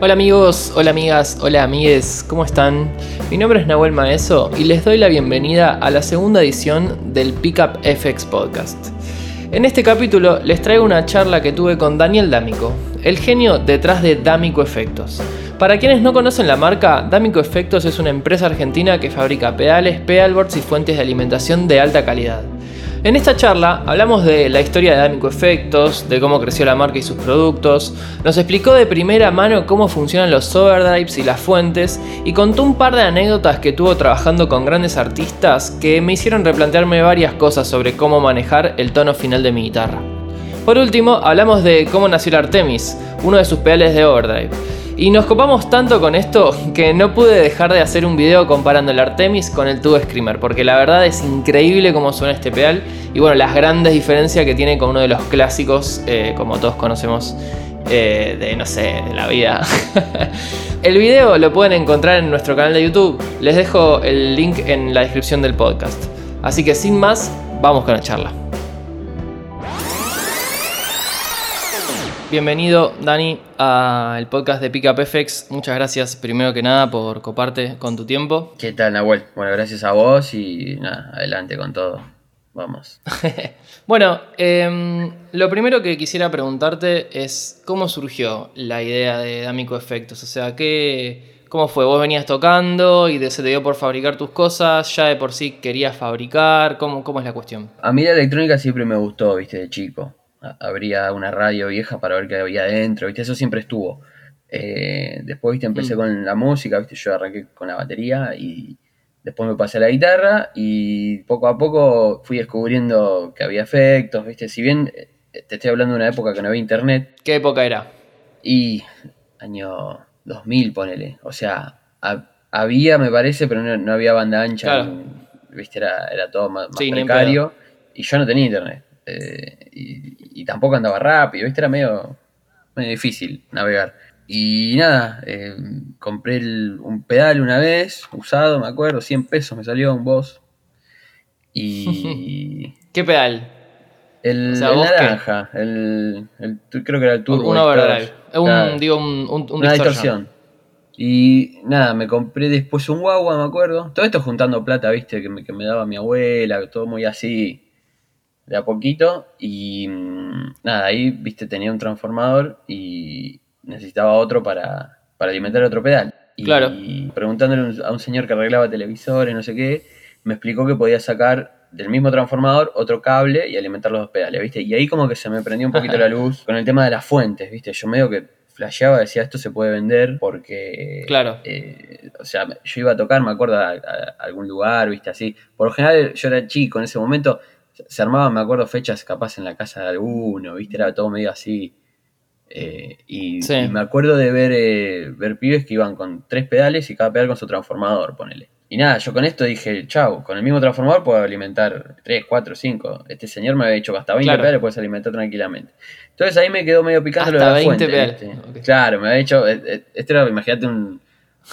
Hola amigos, hola amigas, hola amigues, ¿cómo están? Mi nombre es Nahuel Maeso y les doy la bienvenida a la segunda edición del Pickup FX Podcast. En este capítulo les traigo una charla que tuve con Daniel D'Amico, el genio detrás de D'Amico Efectos. Para quienes no conocen la marca, D'Amico Efectos es una empresa argentina que fabrica pedales, pedalboards y fuentes de alimentación de alta calidad. En esta charla hablamos de la historia de D'Amico Efectos, de cómo creció la marca y sus productos, nos explicó de primera mano cómo funcionan los overdrives y las fuentes y contó un par de anécdotas que tuvo trabajando con grandes artistas que me hicieron replantearme varias cosas sobre cómo manejar el tono final de mi guitarra. Por último, hablamos de cómo nació el Artemis, uno de sus pedales de overdrive y nos copamos tanto con esto que no pude dejar de hacer un video comparando el Artemis con el Tube Screamer, porque la verdad es increíble cómo suena este pedal y bueno, las grandes diferencias que tiene con uno de los clásicos, eh, como todos conocemos, eh, de no sé, de la vida. el video lo pueden encontrar en nuestro canal de YouTube, les dejo el link en la descripción del podcast. Así que sin más, vamos con la charla. Bienvenido, Dani, al podcast de Pickup FX. Muchas gracias, primero que nada, por coparte con tu tiempo. ¿Qué tal, Nahuel? Bueno, gracias a vos y nada, adelante con todo. Vamos. bueno, em, lo primero que quisiera preguntarte es cómo surgió la idea de Amico Efectos. O sea, ¿qué, ¿cómo fue? ¿Vos venías tocando y se te dio por fabricar tus cosas? ¿Ya de por sí querías fabricar? ¿Cómo, cómo es la cuestión? A mí la electrónica siempre me gustó, viste, de chico habría una radio vieja para ver qué había adentro, ¿viste? Eso siempre estuvo. Eh, después, ¿viste? Empecé mm. con la música, ¿viste? Yo arranqué con la batería y después me pasé a la guitarra y poco a poco fui descubriendo que había efectos, ¿viste? Si bien eh, te estoy hablando de una época que no había internet. ¿Qué época era? Y año 2000, ponele. O sea, había, me parece, pero no, había banda ancha. ¿Viste? Era, era todo más, precario. Y yo no tenía internet. Eh, y, tampoco andaba rápido, ¿viste? Era medio, difícil navegar. Y nada, eh, compré un pedal una vez, usado, me acuerdo, 100 pesos me salió un boss. Y. ¿Qué pedal? El, naranja, el, creo que era el turbo. Un overdrive. Un, digo, un, una distorsión. Y nada, me compré después un guagua, me acuerdo. Todo esto juntando plata, viste, que me, que me daba mi abuela, todo muy así de a poquito y mm, nada, ahí, viste, tenía un transformador y necesitaba otro para, para alimentar otro pedal. Y, claro. preguntándole a un señor que arreglaba televisores, no sé qué, me explicó que podía sacar del mismo transformador otro cable y alimentar los dos pedales, ¿viste? Y ahí como que se me prendió un poquito la luz con el tema de las fuentes, ¿viste? Yo medio que flasheaba, decía, esto se puede vender porque... Claro. Eh, o sea, yo iba a tocar, me acuerdo, a, algún lugar, ¿viste? Así. Por lo general yo era chico en ese momento, se armaban, me acuerdo, fechas capaz en la casa de alguno, ¿viste? Era todo medio así. Eh, y, me acuerdo de ver, eh, ver pibes que iban con tres pedales y cada pedal con su transformador, ponele. Y nada, yo con esto dije, chau, con el mismo transformador puedo alimentar 3, 4, 5. Este señor me había dicho que hasta 20 pedales puedes alimentar tranquilamente. Entonces ahí me quedó medio picando lo de la fuente. Claro, me había dicho, este era, imagínate un,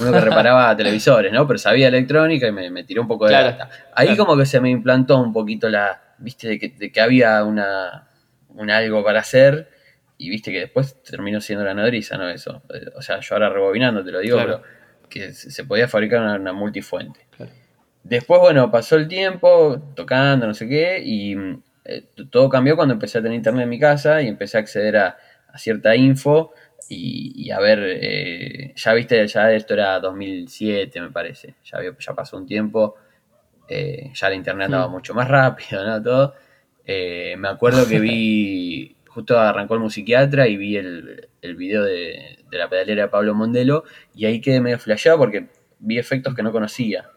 uno que reparaba televisores, ¿no? Pero sabía electrónica y me, tiró un poco de data. Ahí como que se me implantó un poquito la, viste, de que, de que había una, un algo para hacer y viste que después terminó siendo la nodriza, ¿no? Eso. O sea, yo ahora rebobinando te lo digo, pero que se podía fabricar una, multifuente. Después, bueno, pasó el tiempo tocando, no sé qué, y eh, todo cambió cuando empecé a tener internet en mi casa y empecé a acceder a, cierta info y, a ver, eh, ya viste, ya esto era 2007 me parece, ya, ya pasó un tiempo eh, ya la internet andaba mm. mucho más rápido, ¿no? Todo. Eh, me acuerdo que vi, justo arrancó el musiquiatra y vi el, el video de, la pedalera de Pablo Mondelo y ahí quedé medio flasheado porque vi efectos que no conocía.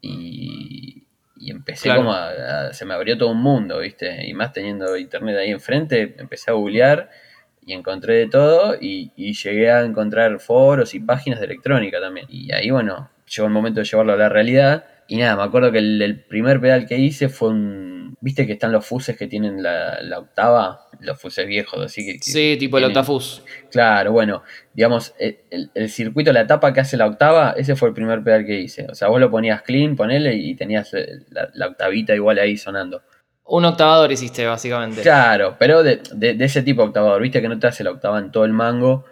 Y, empecé como a, Se me abrió todo un mundo, ¿viste? Y más teniendo internet ahí enfrente, empecé a googlear y encontré de todo y, y, llegué a encontrar foros y páginas de electrónica también. Y ahí, bueno, llegó el momento de llevarlo a la realidad y nada, me acuerdo que el, primer pedal que hice fue un. ¿Viste que están los fuses que tienen la, octava? Los fuses viejos, así que. sí, tipo el octafus. Claro, bueno, digamos, el, circuito, la tapa que hace la octava, ese fue el primer pedal que hice. O sea, vos lo ponías clean, ponele, y tenías la, octavita igual ahí sonando. Un octavador hiciste, básicamente. Claro, pero de, ese tipo de octavador, viste que no te hace la octava en todo el mango,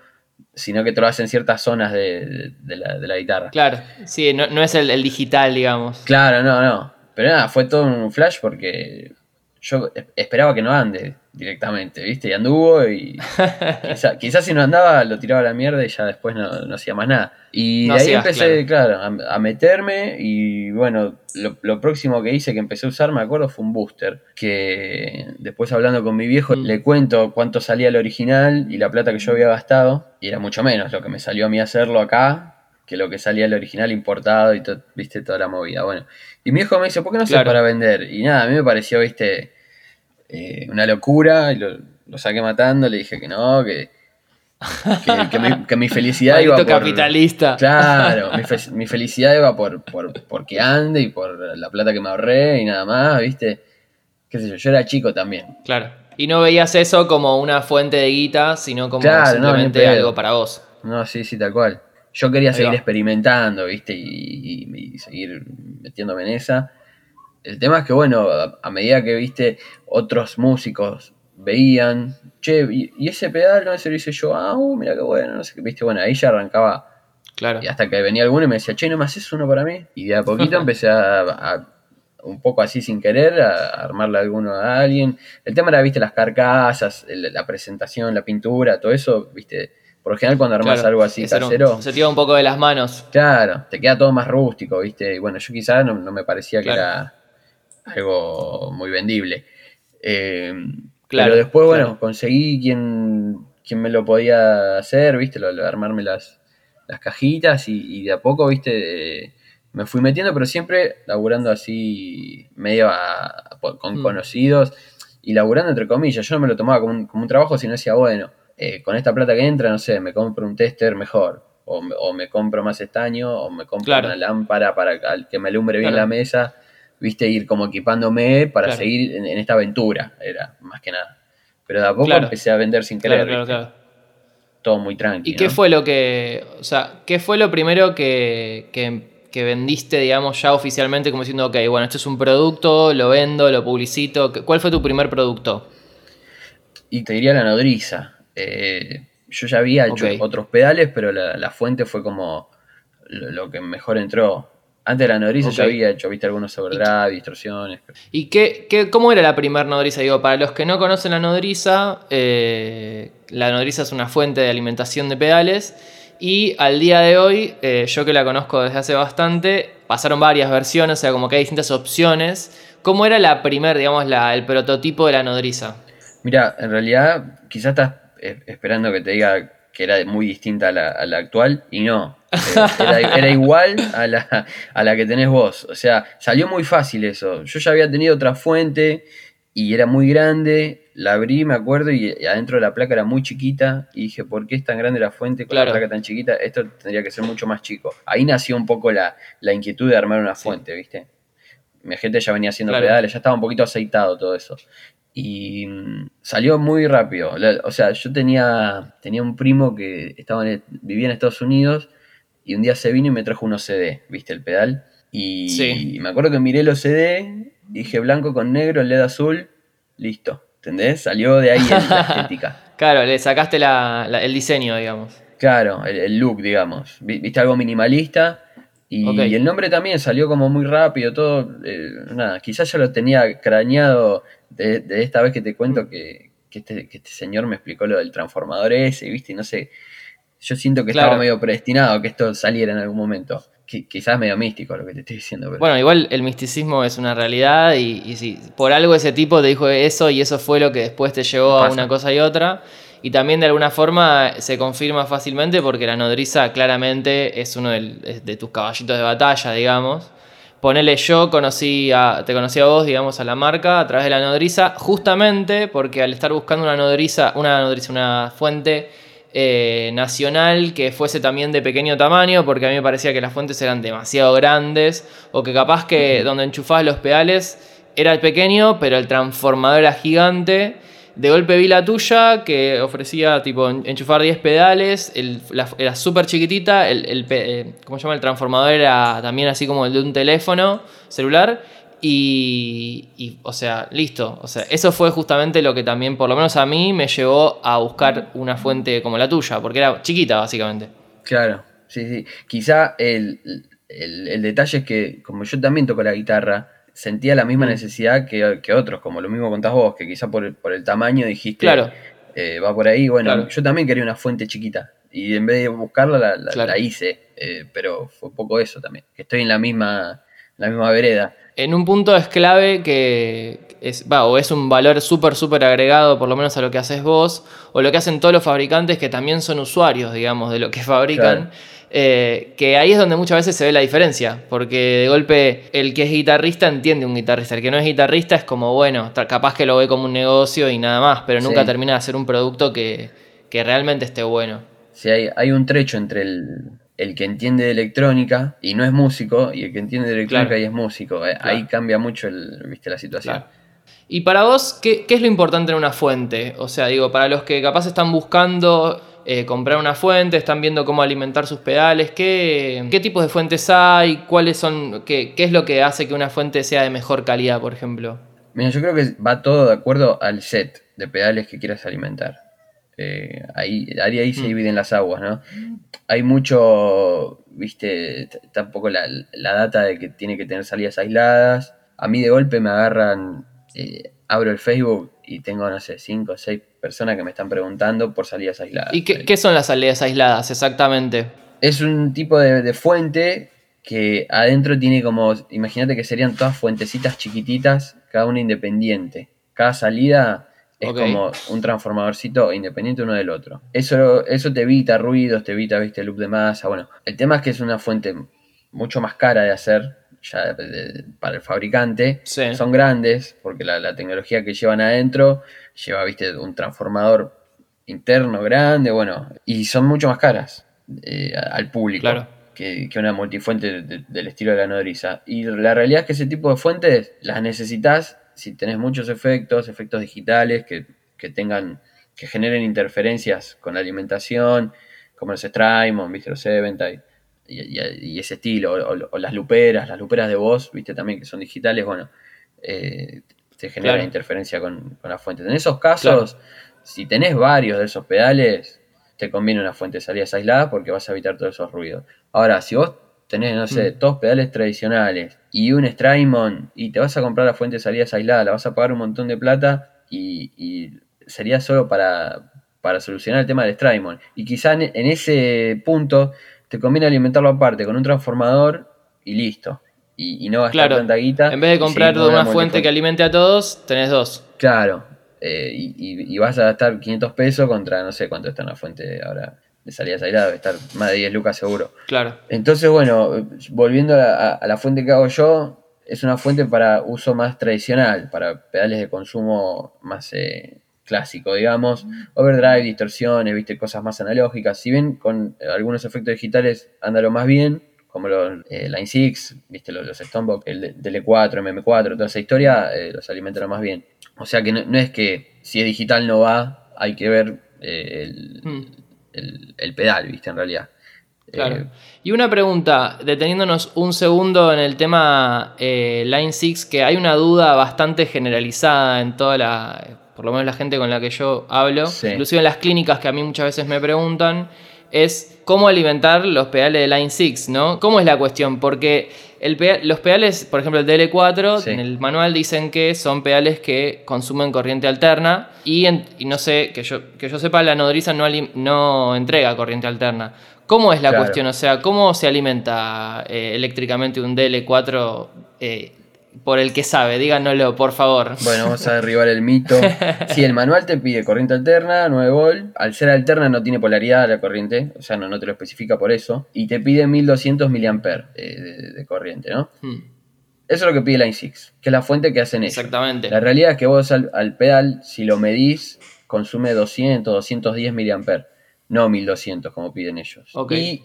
sino que trobas en ciertas zonas de, de la, de la guitarra. Claro, sí, no, no es el, el digital, digamos. Claro, no, no. Pero nada, fue todo un flash porque yo esperaba que no ande directamente, ¿viste? Y anduvo y quizá- quizás si no andaba lo tiraba a la mierda y ya después no, no hacía más nada. Y No de ahí hacías, empecé, claro, a, a meterme y bueno, lo, lo próximo que hice que empecé a usar, me acuerdo, fue un booster. Que después hablando con mi viejo Mm. le cuento cuánto salía el original y la plata que yo había gastado y era mucho menos lo que me salió a mí hacerlo acá que lo que salía el original importado y to- viste toda la movida. Bueno, y mi viejo me dice, ¿por qué no Claro. para vender? Y nada, a mí me pareció, viste, eh, una locura y lo, lo saqué matando, le dije que no, que, que, que mi, que mi felicidad iba por... capitalista. Claro, mi, fe- mi felicidad iba por, por, por que ande y por la plata que me ahorré y nada más, viste. Qué sé yo, yo era chico también. Claro. Y no veías eso como una fuente de guita, sino como Claro, simplemente algo para vos. No, sí, sí, tal cual. Yo quería Ahí seguir va. experimentando, ¿viste? Y, y- y seguir metiéndome en esa. El tema es que, bueno, a, a medida que, viste, otros músicos veían, che, y, y ese pedal no ese lo hice yo, ah, uh, mira qué bueno, no sé qué, viste, bueno, ahí ya arrancaba. Claro. Y hasta que venía alguno y me decía, che, ¿no me haces uno para mí? Y de a poquito empecé a, a- un poco así sin querer, a armarle alguno a alguien. El tema era, viste, las carcasas, el- la presentación, la pintura, todo eso, viste. Por lo general cuando armas Claro. algo así era un- casero, Se te iba un poco de las manos. claro, te queda todo más rústico, viste. Y bueno, yo quizás no, no me parecía que era algo muy vendible. Eh, Claro, pero después, bueno, claro. conseguí quien, quien me lo podía hacer, viste, lo, lo de armarme las, las cajitas y, y de a poco, viste, eh, me fui metiendo, pero siempre laburando así, medio a- con Mm. conocidos y laburando entre comillas. Yo no me lo tomaba como un, como un trabajo, sino decía, bueno, eh, con esta plata que entra, no sé, me compro un tester mejor. O me, o me compro más estaño, o me compro Claro. una lámpara para que- que me alumbre bien Claro. la mesa, viste, ir como equipándome para Claro. seguir en, en esta aventura, era más que nada. Pero de a poco Claro. empecé a vender sin querer, Claro, claro, ¿viste? claro. todo muy tranquilo. ¿Y qué fue lo que. O sea, qué fue lo primero que, que, que vendiste, digamos, ya oficialmente, como diciendo, ok, bueno, esto es un producto, lo vendo, lo publicito? ¿Cuál fue tu primer producto? Y te diría la nodriza. Eh, yo ya había hecho otros pedales, pero la, la fuente fue como lo, lo que mejor entró. Antes de la nodriza yo Ok. había hecho, viste, algunos overdrive, distorsiones. ¿Y qué, qué- cómo era la primer nodriza? Digo, para los que no conocen la nodriza, eh, la nodriza es una fuente de alimentación de pedales. Y al día de hoy, eh, yo que la conozco desde hace bastante, pasaron varias versiones, o sea, como que hay distintas opciones. ¿Cómo era la primer, digamos, la, el prototipo de la nodriza? Mira, en realidad quizás estás esperando que te diga que era muy distinta a la, a la actual y no. Era, era igual a la, a la que tenés vos. O sea, salió muy fácil eso. Yo ya había tenido otra fuente y era muy grande. La abrí, me acuerdo, y, adentro de la placa era muy chiquita. Y dije, ¿por qué es tan grande la fuente con Claro. la placa tan chiquita? Esto tendría que ser mucho más chico. Ahí nació un poco la, la inquietud de armar una fuente, ¿viste? Mi gente ya venía haciendo Claro. pedales, ya estaba un poquito aceitado todo eso. Y mm, salió muy rápido. O sea, yo tenía, tenía un primo que estaba en- vivía en Estados Unidos y un día se vino y me trajo unos CD, ¿viste? El pedal. Y Sí. me acuerdo que miré los CD, dije blanco con negro, LED azul, listo. ¿Entendés? Salió de ahí la estética. Claro, le sacaste la- la- el diseño, digamos. Claro, el, el look, digamos. Vi- Viste algo minimalista. Y, el nombre también salió como muy rápido, todo. eh, nada, quizás ya lo tenía craneado de, de esta vez que te cuento que, que este, que este señor me explicó lo del transformador ese, ¿viste? Y no sé. Yo siento que Claro. estaba medio predestinado a que esto saliera en algún momento. Qui- quizás medio místico lo que te estoy diciendo. Pero... Bueno, igual el misticismo es una realidad y, y si por algo ese tipo te dijo eso y eso fue lo que después te llevó a una cosa y otra. Y también de alguna forma se confirma fácilmente porque la nodriza claramente es uno del- es de tus caballitos de batalla, digamos. Ponele yo, conocí a, te conocí a vos, digamos, a la marca a través de la nodriza, justamente porque al estar buscando una nodriza, una nodriza, una fuente eh, nacional que fuese también de pequeño tamaño, porque a mí me parecía que las fuentes eran demasiado grandes, o que capaz que donde enchufabas los pedales era pequeño, pero el transformador era gigante. De golpe vi la tuya que ofrecía tipo en- enchufar 10 pedales, el- la- era súper chiquitita, el, el eh, ¿cómo se llama? El transformador era también así como el de un teléfono celular Y, y, o sea, listo. O sea, eso fue justamente lo que también, por lo menos a mí, me llevó a buscar una fuente como la tuya, porque era chiquita, básicamente. Claro, sí, sí. Quizá el, el, detalle es que, como yo también toco la guitarra, sentía la misma mm. necesidad que, otros, como lo mismo contás vos, que quizá por el, por el tamaño dijiste, claro. Eh, va por ahí. Bueno, yo también quería una fuente chiquita. Y en vez de buscarla, la, hice. Eh, pero fue poco eso también. Que estoy en la misma, la misma vereda. En un punto es clave que es, va, o es un valor súper, súper agregado, por lo menos a lo que haces vos, o lo que hacen todos los fabricantes que también son usuarios, digamos, de lo que fabrican. Eh, que ahí es donde muchas veces se ve la diferencia, porque de golpe el que es guitarrista entiende un guitarrista, el que no es guitarrista es como, bueno, capaz que lo ve como un negocio y nada más, pero nunca termina de hacer un producto que, realmente esté bueno. Sí, hay, hay un trecho entre el, que entiende de electrónica y no es músico, y el que entiende de electrónica y es músico. Eh, ahí cambia mucho el, ¿viste, la situación. Y para vos, ¿qué, ¿qué, es lo importante en una fuente? O sea, digo, para los que capaz están buscando eh, comprar una fuente, están viendo cómo alimentar sus pedales, qué, qué tipos de fuentes hay, cuáles son, qué, qué, es lo que hace que una fuente sea de mejor calidad, por ejemplo. Mira, yo creo que va todo de acuerdo al set de pedales que quieras alimentar. Eh, ahí, ahí se mm. dividen las aguas, ¿no? Hay mucho, viste, tampoco la, la, data de que tiene que tener salidas aisladas. A mí de golpe me agarran, eh, abro el Facebook y tengo, no sé, cinco o seis personas que me están preguntando por salidas aisladas. ¿Y qué, son las salidas aisladas exactamente? Es un tipo de, fuente que adentro tiene como, imagínate que serían todas fuentecitas chiquititas, cada una independiente. Cada salida es como un transformadorcito independiente uno del otro. Eso, eso te evita ruidos, te evita, viste, loop de masa. Bueno, el tema es que es una fuente mucho más cara de hacer ya para el fabricante. Son grandes porque la, tecnología que llevan adentro lleva, viste, un transformador interno grande, bueno, y son mucho más caras eh, al público. Que, una multifuente del estilo de la nodriza. Y la realidad es que ese tipo de fuentes las necesitas si tenés muchos efectos, efectos digitales que, tengan, que generen interferencias con la alimentación, como los Strymon, viste, los Eventide y, ese estilo, o, las luperas, las luperas de voz, viste también que son digitales, bueno, eh, te genera interferencia con, con, la fuente. En esos casos, si tenés varios de esos pedales, te conviene una fuente de salidas aisladas porque vas a evitar todos esos ruidos. Ahora, si vos tenés, no sé, mm. dos pedales tradicionales y un Strymon y te vas a comprar la fuente de salidas aisladas, la vas a pagar un montón de plata y, sería solo para, para solucionar el tema del Strymon. Y quizá en ese punto te conviene alimentarlo aparte con un transformador y listo. Y, no gastar claro, tanta guita. En vez de comprar una fuente que alimente a todos, tenés dos. Claro. Eh, y, vas a gastar 500 pesos contra no sé cuánto está una fuente ahora de salida salida, debe estar más de 10 lucas seguro. Claro. Entonces, bueno, volviendo a, la fuente que hago yo, es una fuente para uso más tradicional, para pedales de consumo más eh, clásico, digamos. Overdrive, distorsiones, viste, cosas más analógicas. Si bien con algunos efectos digitales anda lo más bien, como los eh, Line 6, viste, los, los el DL4, MM4, toda esa historia, eh, los alimenta lo más bien. O sea que no, es que si es digital no va, hay que ver eh, hmm. El, pedal, viste, en realidad. Claro. y una pregunta, deteniéndonos un segundo en el tema Line 6, que hay una duda bastante generalizada en toda la por lo menos la gente con la que yo hablo, inclusive en las clínicas que a mí muchas veces me preguntan, es cómo alimentar los pedales de Line 6, ¿no? ¿Cómo es la cuestión? Porque los pedales, por ejemplo el DL4, en el manual dicen que son pedales que consumen corriente alterna y, no sé, que yo, que yo sepa, la nodriza no, no entrega corriente alterna. ¿Cómo es la cuestión? O sea, ¿cómo se alimenta eh, eléctricamente un DL4 eh, por el que sabe, díganoslo, por favor. Bueno, vamos a derribar el mito. Si el manual te pide corriente alterna, 9 volt, al ser alterna no tiene polaridad la corriente, o sea, no, no te lo especifica por eso, y te pide 1200 mA de, de, corriente, ¿no? Hmm. Eso es lo que pide Line 6, que es la fuente que hacen ellos. Exactamente. La realidad es que vos al, pedal, si lo medís, consume 200, 210 mA, no 1200 como piden ellos. Y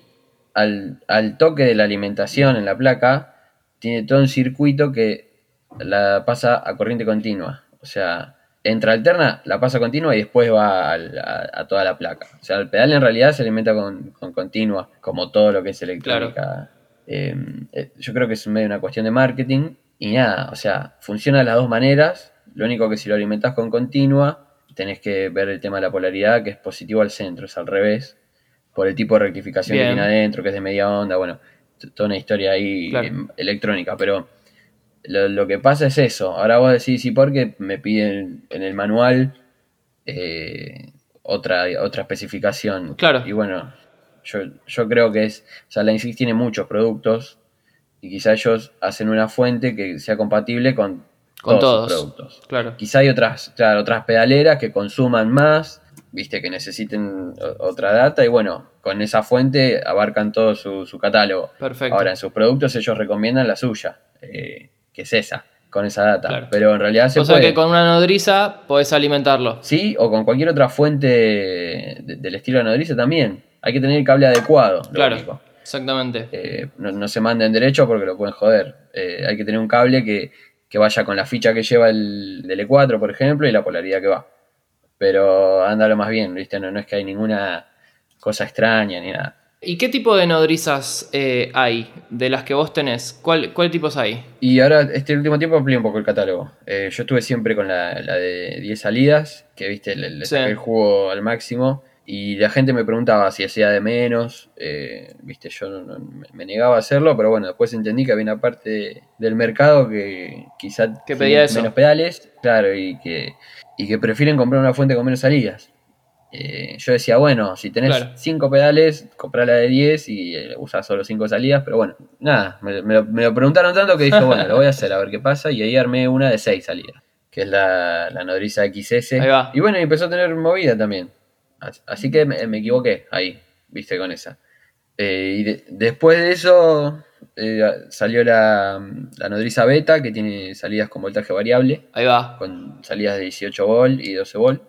al, al toque de la alimentación en la placa, tiene todo un circuito que la pasa a corriente continua. O sea, entra alterna, la pasa continua y después va a, toda la placa. O sea, el pedal en realidad se alimenta con, continua, como todo lo que es electrónica. Em, eh, yo creo que es medio una cuestión de marketing y nada, o sea, funciona de las dos maneras. Lo único que si lo alimentas con continua, tenés que ver el tema de la polaridad, que es positivo al centro, es al revés, por el tipo de rectificación Bien. que tiene adentro, que es de media onda, bueno, toda una historia ahí Claro. em, electrónica, pero lo, lo que pasa es eso. Ahora vos decís, sí, porque me piden en el manual eh, otra, otra especificación. Claro. Y bueno, yo, yo creo que es, o sea, la tiene muchos productos y quizá ellos hacen una fuente que sea compatible con, Con todos, todos. sus productos. Claro. Quizá hay otras, claro, otras pedaleras que consuman más, viste, que necesiten otra data y bueno, con esa fuente abarcan todo su, su catálogo. Perfecto. Ahora, en sus productos ellos recomiendan la suya, eh, que es esa, con esa data. Claro. Pero en realidad se o sea puede. que con una nodriza podés alimentarlo. Sí, o con cualquier otra fuente de- del estilo de nodriza también. Hay que tener el cable adecuado, Claro. único. Exactamente. Eh, no, no se manden derecho porque lo pueden joder. Eh, hay que tener un cable que, que vaya con la ficha que lleva el del E4, por ejemplo, y la polaridad que va. Pero ándalo más bien, ¿viste? No, no es que hay ninguna cosa extraña ni nada. ¿Y qué tipo de nodrizas eh, hay de las que vos tenés? ¿Cuál, ¿Cuál tipos hay? Y ahora, este último tiempo amplié un poco el catálogo. Eh, yo estuve siempre con la, la de 10 salidas, que viste, le, le Sí. saqué el jugo al máximo. Y la gente me preguntaba si hacía de menos. eh, viste, yo no- no- me- negaba a hacerlo, pero bueno, después entendí que había una parte del mercado que quizá Que pedía menos pedales, claro, y que, y que prefieren comprar una fuente con menos salidas. Eh, yo decía, bueno, si tenés Claro. 5 pedales, comprá la de 10 y eh, usás solo 5 salidas, pero bueno, nada, me, me lo, me lo preguntaron tanto que dije, bueno, lo voy a hacer, a ver qué pasa, y ahí armé una de 6 salidas, que es la, la nodriza XS. Ahí va. Y bueno, y empezó a tener movida también. As- Así que me, me equivoqué ahí, viste, con esa. Eh, y de- después de eso eh, salió la, la nodriza beta, que tiene salidas con voltaje variable Ahí va. con salidas de 18 volt y 12 volt.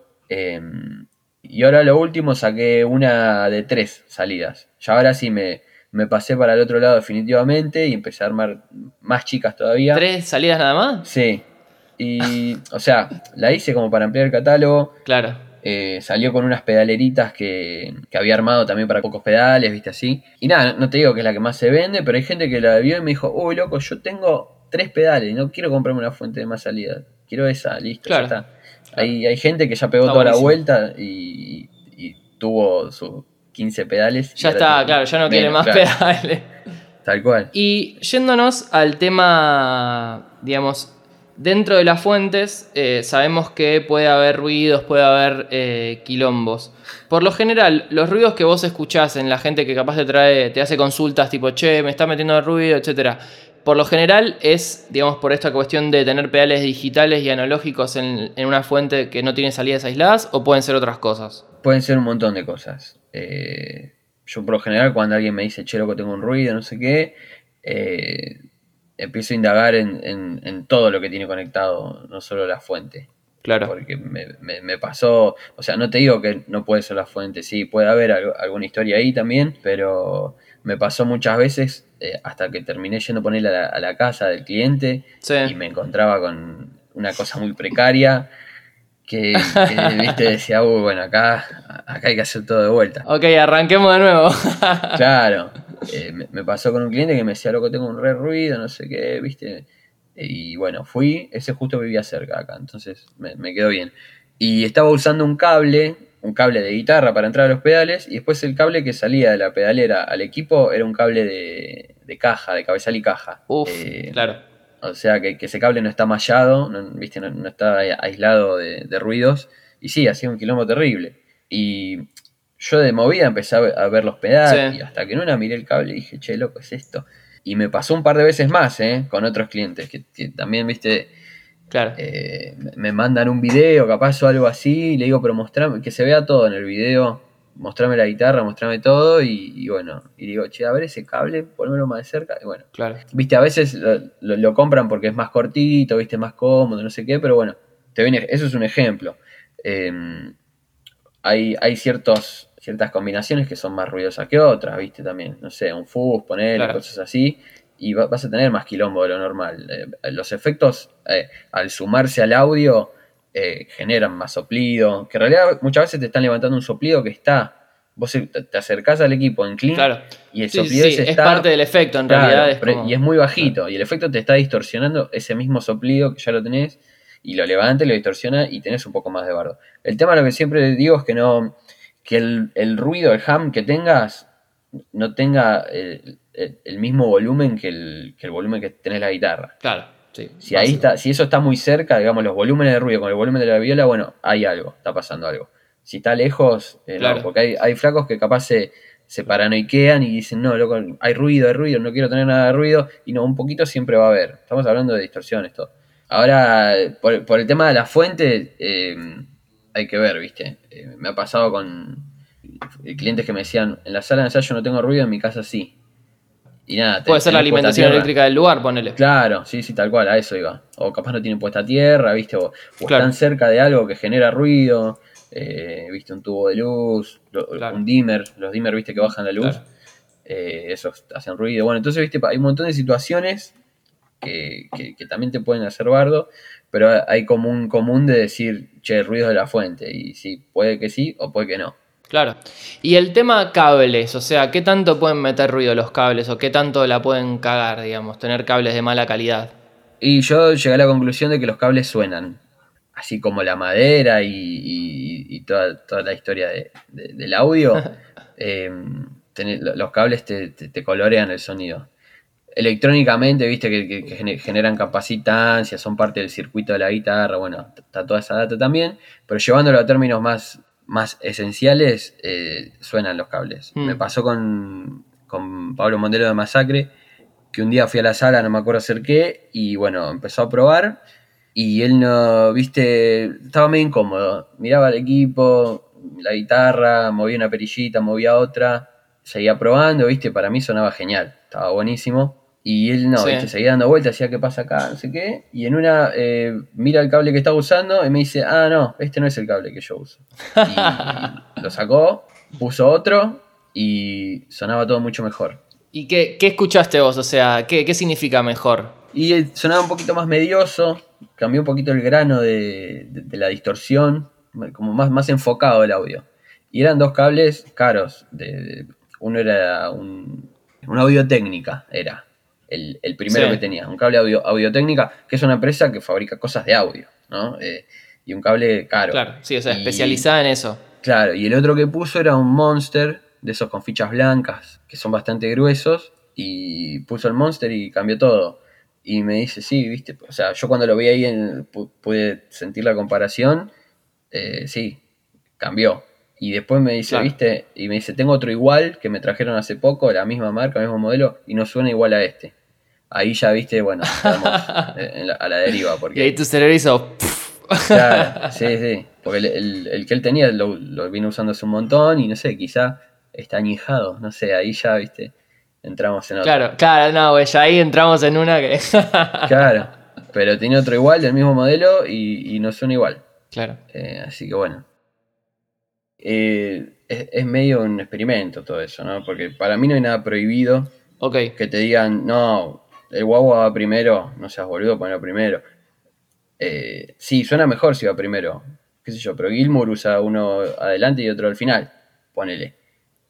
Y ahora lo último saqué una de tres salidas. Ya ahora sí me, me pasé para el otro lado definitivamente y empecé a armar más chicas todavía. ¿Tres salidas nada más? Sí. Y, o sea, la hice como para ampliar el catálogo. Claro. Eh, salió con unas pedaleritas que, que había armado también para pocos pedales, viste así. Y nada, no te digo que es la que más se vende, pero hay gente que la vio y me dijo, uy, loco, yo tengo tres pedales, no quiero comprarme una fuente de más salida. Quiero esa, listo, Claro. ya está. Hay, hay gente que ya pegó Está toda la vuelta y, y tuvo sus 15 pedales. Ya está, tiene claro, ya no quiere menos, más claro, pedales. Tal cual. Y yéndonos al tema, digamos, dentro de las fuentes, eh, sabemos que puede haber ruidos, puede haber eh, quilombos. Por lo general, los ruidos que vos escuchás en la gente que capaz te trae, te hace consultas tipo, che, me está metiendo ruido, etcétera. Por lo general es, digamos, por esta cuestión de tener pedales digitales y analógicos en, en una fuente que no tiene salidas aisladas, o pueden ser otras cosas. Pueden ser un montón de cosas. Eh, yo por lo general cuando alguien me dice, che, loco, tengo un ruido, no sé qué, eh, empiezo a indagar en, en- en todo lo que tiene conectado, no solo la fuente. Claro. Porque me, me- me pasó, o sea, no te digo que no puede ser la fuente, sí, puede haber algo- alguna historia ahí también, pero me pasó muchas veces eh, hasta que terminé yendo a ponerla a la, a la casa del cliente Sí. y me encontraba con una cosa muy precaria que, que, viste, decía, uy, bueno, acá, acá hay que hacer todo de vuelta. Ok, arranquemos de nuevo. Claro, eh, me, me pasó con un cliente que me decía, loco, tengo un re ruido, no sé qué, viste. Y bueno, fui, ese justo vivía cerca acá, entonces me, me quedó bien. Y estaba usando un cable, un cable de guitarra para entrar a los pedales, y después el cable que salía de la pedalera al equipo era un cable de, de caja, de cabezal y caja. Uf, Eh, claro. O sea que, que ese cable no está mallado, no, ¿viste? No, no está aislado de, de ruidos. Y sí, hacía un quilombo terrible. Y yo de movida empecé a ver, los pedales Sí. y hasta que en una miré el cable y dije, che, loco, es esto. Y me pasó un par de veces más, ¿eh? Con otros clientes que, que también, viste, Claro. eh, me- mandan un video, capaz o algo así, y le digo, pero mostrame, que se vea todo en el video, mostrame la guitarra, mostrame todo, y, y bueno, y digo, che, a ver ese cable, ponmelo más de cerca, y bueno, Claro. Viste, a veces lo, lo- lo compran porque es más cortito, viste, más cómodo, no sé qué, pero bueno, te viene, eso es un ejemplo. Eh, hay hay ciertos, ciertas combinaciones que son más ruidosas que otras, viste, también. No sé, un fuzz, poner Claro. cosas así, y va- vas a tener más quilombo de lo normal. Eh, los efectos, eh, al sumarse al audio, eh, generan más soplido, que en realidad muchas veces te están levantando un soplido que está vos te, acercás al equipo en clean Claro. y el Sí, soplido sí, es parte del efecto, en Claro, realidad. Es pero- como- Y es muy bajito. Y el efecto te está distorsionando ese mismo soplido que ya lo tenés. Y lo levanta y lo distorsiona y tenés un poco más de bardo. El tema, lo que siempre digo es que no. Que el, el ruido, el ham que tengas, no tenga el, el- el mismo volumen que el, que el volumen que tenés la guitarra. Claro, sí. Si ahí está, si eso está muy cerca, digamos, los volúmenes de ruido con el volumen de la viola, bueno, hay algo, está pasando algo. Si está lejos, eh, no, Claro. porque hay, hay flacos que capaz se, se paranoiquean y dicen, no, loco, hay ruido, hay ruido, no quiero tener nada de ruido, y no, un poquito siempre va a haber. Estamos hablando de distorsiones, todo. Ahora, por, por el tema de la fuente, eh, hay que ver, ¿viste? Eh, me ha pasado con clientes que me decían, en la sala de ensayo no tengo ruido, en mi casa sí. Y nada, Puede ser la alimentación eléctrica del lugar, ponele. Claro, sí, sí, tal cual, a eso iba. O capaz no tienen puesta tierra, ¿viste? O, o Claro. están cerca de algo que genera ruido, eh, ¿viste? Un tubo de luz, lo- Claro. un dimmer, los dimmer, ¿viste? Que bajan la luz, Claro. eh, esos hacen ruido. Bueno, entonces, ¿viste? Hay un montón de situaciones que, que- que también te pueden hacer bardo, pero hay como un común de decir, che, ruido de la fuente. Y sí, puede que sí o puede que no. Claro. Y el tema cables, o sea, ¿qué tanto pueden meter ruido los cables o qué tanto la pueden cagar, digamos, tener cables de mala calidad? Y yo llegué a la conclusión de que los cables suenan, así como la madera y, y- y toda, toda la historia de- de- del audio. eh, los cables te, te- te colorean el sonido. Electrónicamente, viste que, que- que gene- generan capacitancia, son parte del circuito de la guitarra, bueno, está toda esa data también, pero llevándolo a términos más, más esenciales, eh, suenan los cables. Mm. Me pasó con, con Pablo Mondelo de Masacre, que un día fui a la sala, no me acuerdo hacer qué, y bueno, empezó a probar, y él no, viste, estaba medio incómodo, miraba al equipo, la guitarra, movía una perillita, movía otra, seguía probando, viste, para mí sonaba genial, estaba buenísimo. Y él no, Sí. seguía dando vueltas, decía qué pasa acá, no sé qué. Y en una eh, mira el cable que estaba usando y me dice, ah, no, este no es el cable que yo uso. Y lo sacó, puso otro y sonaba todo mucho mejor. ¿Y qué, qué escuchaste vos? O sea, ¿qué, qué significa mejor? Y sonaba un poquito más medioso, cambió un poquito el grano de, de- de la distorsión, como más, más enfocado el audio. Y eran dos cables caros. de- uno era un, un audio técnica, era el, el primero Sí. que tenía. Un cable audio, audio técnica, que es una empresa que fabrica cosas de audio, ¿no? Eh, y un cable caro. Claro, sí, o sea, Y- especializada en eso. Claro, y el otro que puso era un Monster, de esos con fichas blancas, que son bastante gruesos, y puso el Monster y cambió todo. Y me dice, sí, viste, o sea, yo cuando lo vi ahí en- pude sentir la comparación, eh, sí, cambió. Y después me dice, Claro. viste, y me dice, tengo otro igual que me trajeron hace poco, la misma marca, el mismo modelo, y no suena igual a este. Ahí ya, viste, bueno, estamos en la- a la deriva, porque... Y ahí tu cerebro hizo... Claro, sí, sí. Porque el, el- el que él tenía lo, lo vino usando hace un montón y no sé, quizá está añejado. No sé, ahí ya, viste, entramos en otro. Claro, claro, no, güey, ya ahí entramos en una que... Claro, pero tiene otro igual, del mismo modelo y, y no suena igual. claro. Eh, así que bueno. Eh, es, es medio un experimento todo eso, ¿no? Porque para mí no hay nada prohibido que te digan, no, el guagua va primero, no seas boludo, ponelo primero. Eh, sí, suena mejor si va primero, qué sé yo, pero Gilmour usa uno adelante y otro al final, ponele.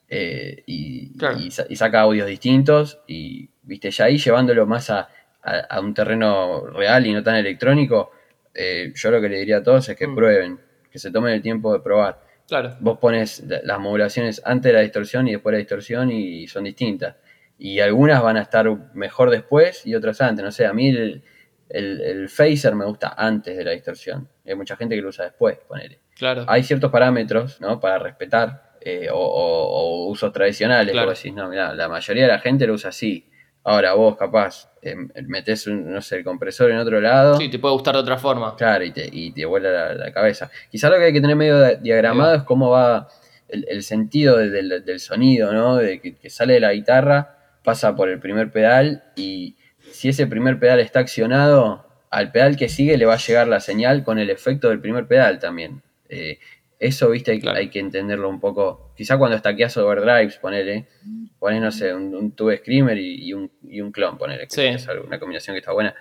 Eh, y, Claro. y sa- y saca audios distintos y, viste, ya ahí llevándolo más a, a- a un terreno real y no tan electrónico, eh, yo lo que le diría a todos es que Mm. prueben, que se tomen el tiempo de probar claro. vos pones la- las modulaciones antes de la distorsión y después de la distorsión y son distintas. Y algunas van a estar mejor después y otras antes. No sé, a mí el, el, el phaser me gusta antes de la distorsión. Hay mucha gente que lo usa después, ponele. Claro. Hay ciertos parámetros, ¿no? Para respetar eh, o, o- o usos tradicionales. Claro. decís, no, mirá, la mayoría de la gente lo usa así. Ahora vos, capaz, eh, metés, un, no sé, el compresor en otro lado. Sí, te puede gustar de otra forma. Claro, y te, y te vuela la, la cabeza. Quizás lo que hay que tener medio di- diagramado es cómo va el, el sentido de- del, del sonido, ¿no? De que, que sale de la guitarra, pasa por el primer pedal y si ese primer pedal está accionado, al pedal que sigue le va a llegar la señal con el efecto del primer pedal también. Eh, eso, viste, hay, Claro. hay que entenderlo un poco. Quizás cuando estaqueas overdrives, ponele, pones, no sé, un, un tube screamer y, y un, y un clon, ponele, que Sí. es una combinación que está buena.